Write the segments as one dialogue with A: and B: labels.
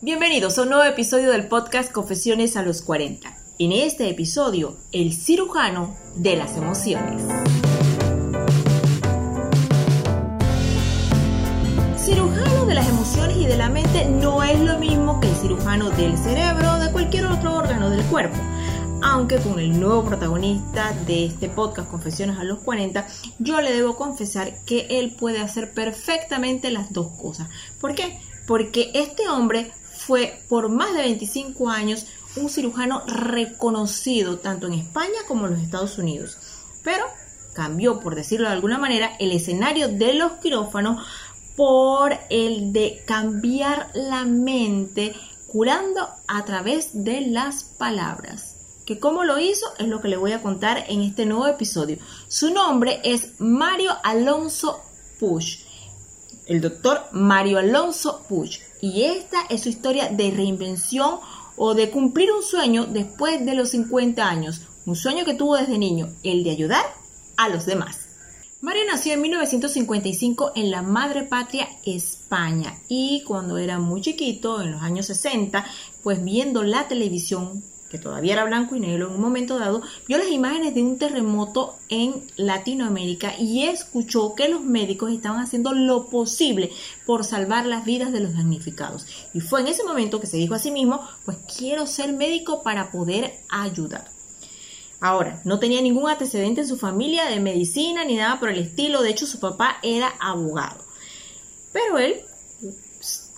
A: Bienvenidos a un nuevo episodio del podcast Confesiones a los 40. En este episodio, el cirujano de las emociones. Cirujano de las emociones y de la mente no es lo mismo que el cirujano del cerebro o de cualquier otro órgano del cuerpo aunque con el nuevo protagonista de este podcast, Confesiones a los 40, yo le debo confesar que él puede hacer perfectamente las dos cosas. ¿Por qué? Porque este hombre fue por más de 25 años un cirujano reconocido tanto en España como en los Estados Unidos. Pero cambió, por decirlo de alguna manera, el escenario de los quirófanos por el de cambiar la mente curando a través de las palabras. Que cómo lo hizo es lo que le voy a contar en este nuevo episodio. Su nombre es Mario Alonso Push. El doctor Mario Alonso Push y esta es su historia de reinvención o de cumplir un sueño después de los 50 años, un sueño que tuvo desde niño, el de ayudar a los demás. Mario nació en 1955 en la madre patria España. Y cuando era muy chiquito, en los años 60, pues viendo la televisión que todavía era blanco y negro en un momento dado, vio las imágenes de un terremoto en Latinoamérica y escuchó que los médicos estaban haciendo lo posible por salvar las vidas de los damnificados. Y fue en ese momento que se dijo a sí mismo, pues quiero ser médico para poder ayudar. Ahora, no tenía ningún antecedente en su familia de medicina ni nada por el estilo, de hecho su papá era abogado. Pero él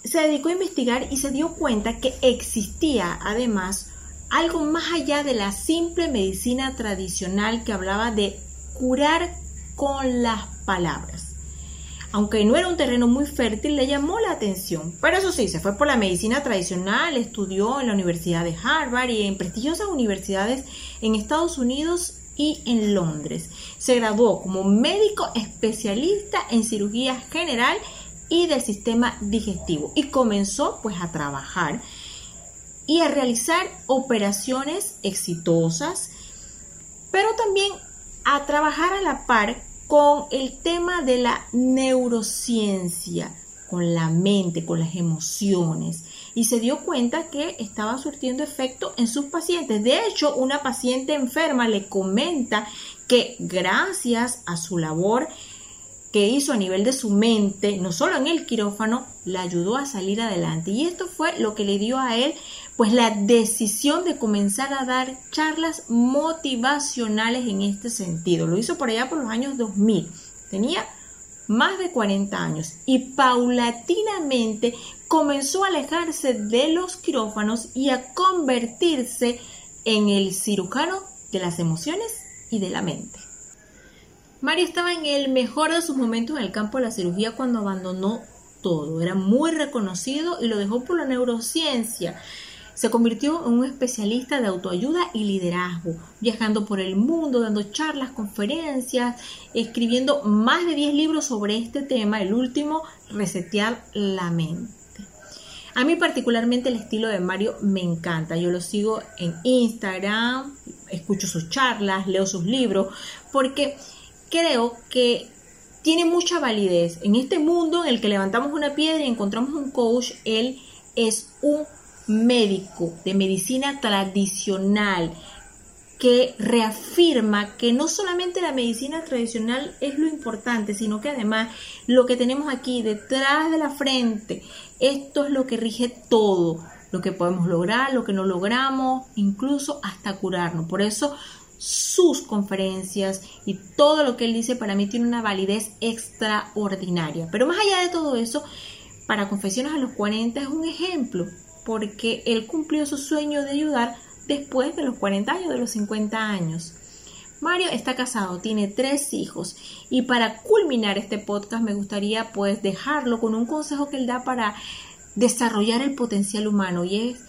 A: se dedicó a investigar y se dio cuenta que existía además algo más allá de la simple medicina tradicional que hablaba de curar con las palabras. Aunque no era un terreno muy fértil, le llamó la atención. Pero eso sí, se fue por la medicina tradicional, estudió en la Universidad de Harvard y en prestigiosas universidades en Estados Unidos y en Londres. Se graduó como médico especialista en cirugía general y del sistema digestivo y comenzó pues a trabajar y a realizar operaciones exitosas, pero también a trabajar a la par con el tema de la neurociencia, con la mente, con las emociones, y se dio cuenta que estaba surtiendo efecto en sus pacientes. De hecho, una paciente enferma le comenta que gracias a su labor que hizo a nivel de su mente, no solo en el quirófano, le ayudó a salir adelante. Y esto fue lo que le dio a él pues la decisión de comenzar a dar charlas motivacionales en este sentido. Lo hizo por allá por los años 2000. Tenía más de 40 años y paulatinamente comenzó a alejarse de los quirófanos y a convertirse en el cirujano de las emociones y de la mente. Mario estaba en el mejor de sus momentos en el campo de la cirugía cuando abandonó todo. Era muy reconocido y lo dejó por la neurociencia. Se convirtió en un especialista de autoayuda y liderazgo, viajando por el mundo, dando charlas, conferencias, escribiendo más de 10 libros sobre este tema, el último, Resetear la mente. A mí particularmente el estilo de Mario me encanta. Yo lo sigo en Instagram, escucho sus charlas, leo sus libros, porque creo que tiene mucha validez. En este mundo en el que levantamos una piedra y encontramos un coach, él es un médico de medicina tradicional que reafirma que no solamente la medicina tradicional es lo importante, sino que además lo que tenemos aquí detrás de la frente, esto es lo que rige todo, lo que podemos lograr, lo que no logramos, incluso hasta curarnos. Por eso sus conferencias y todo lo que él dice para mí tiene una validez extraordinaria. Pero más allá de todo eso, para Confesiones a los 40 es un ejemplo, porque él cumplió su sueño de ayudar después de los 40 años, de los 50 años. Mario está casado, tiene tres hijos y para culminar este podcast me gustaría pues dejarlo con un consejo que él da para desarrollar el potencial humano y es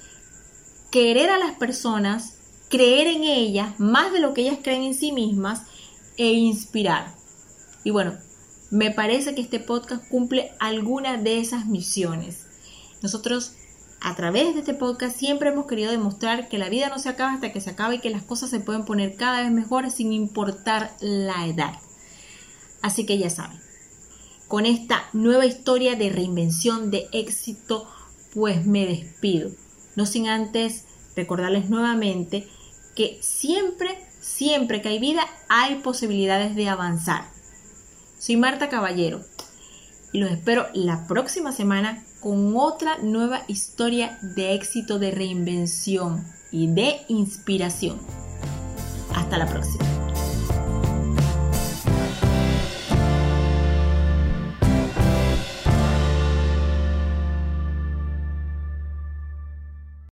A: querer a las personas creer en ellas más de lo que ellas creen en sí mismas e inspirar. Y bueno, me parece que este podcast cumple alguna de esas misiones. Nosotros a través de este podcast siempre hemos querido demostrar que la vida no se acaba hasta que se acaba y que las cosas se pueden poner cada vez mejores sin importar la edad. Así que ya saben, con esta nueva historia de reinvención, de éxito, pues me despido. No sin antes recordarles nuevamente que siempre, siempre que hay vida hay posibilidades de avanzar. Soy Marta Caballero y los espero la próxima semana con otra nueva historia de éxito, de reinvención y de inspiración. Hasta la próxima.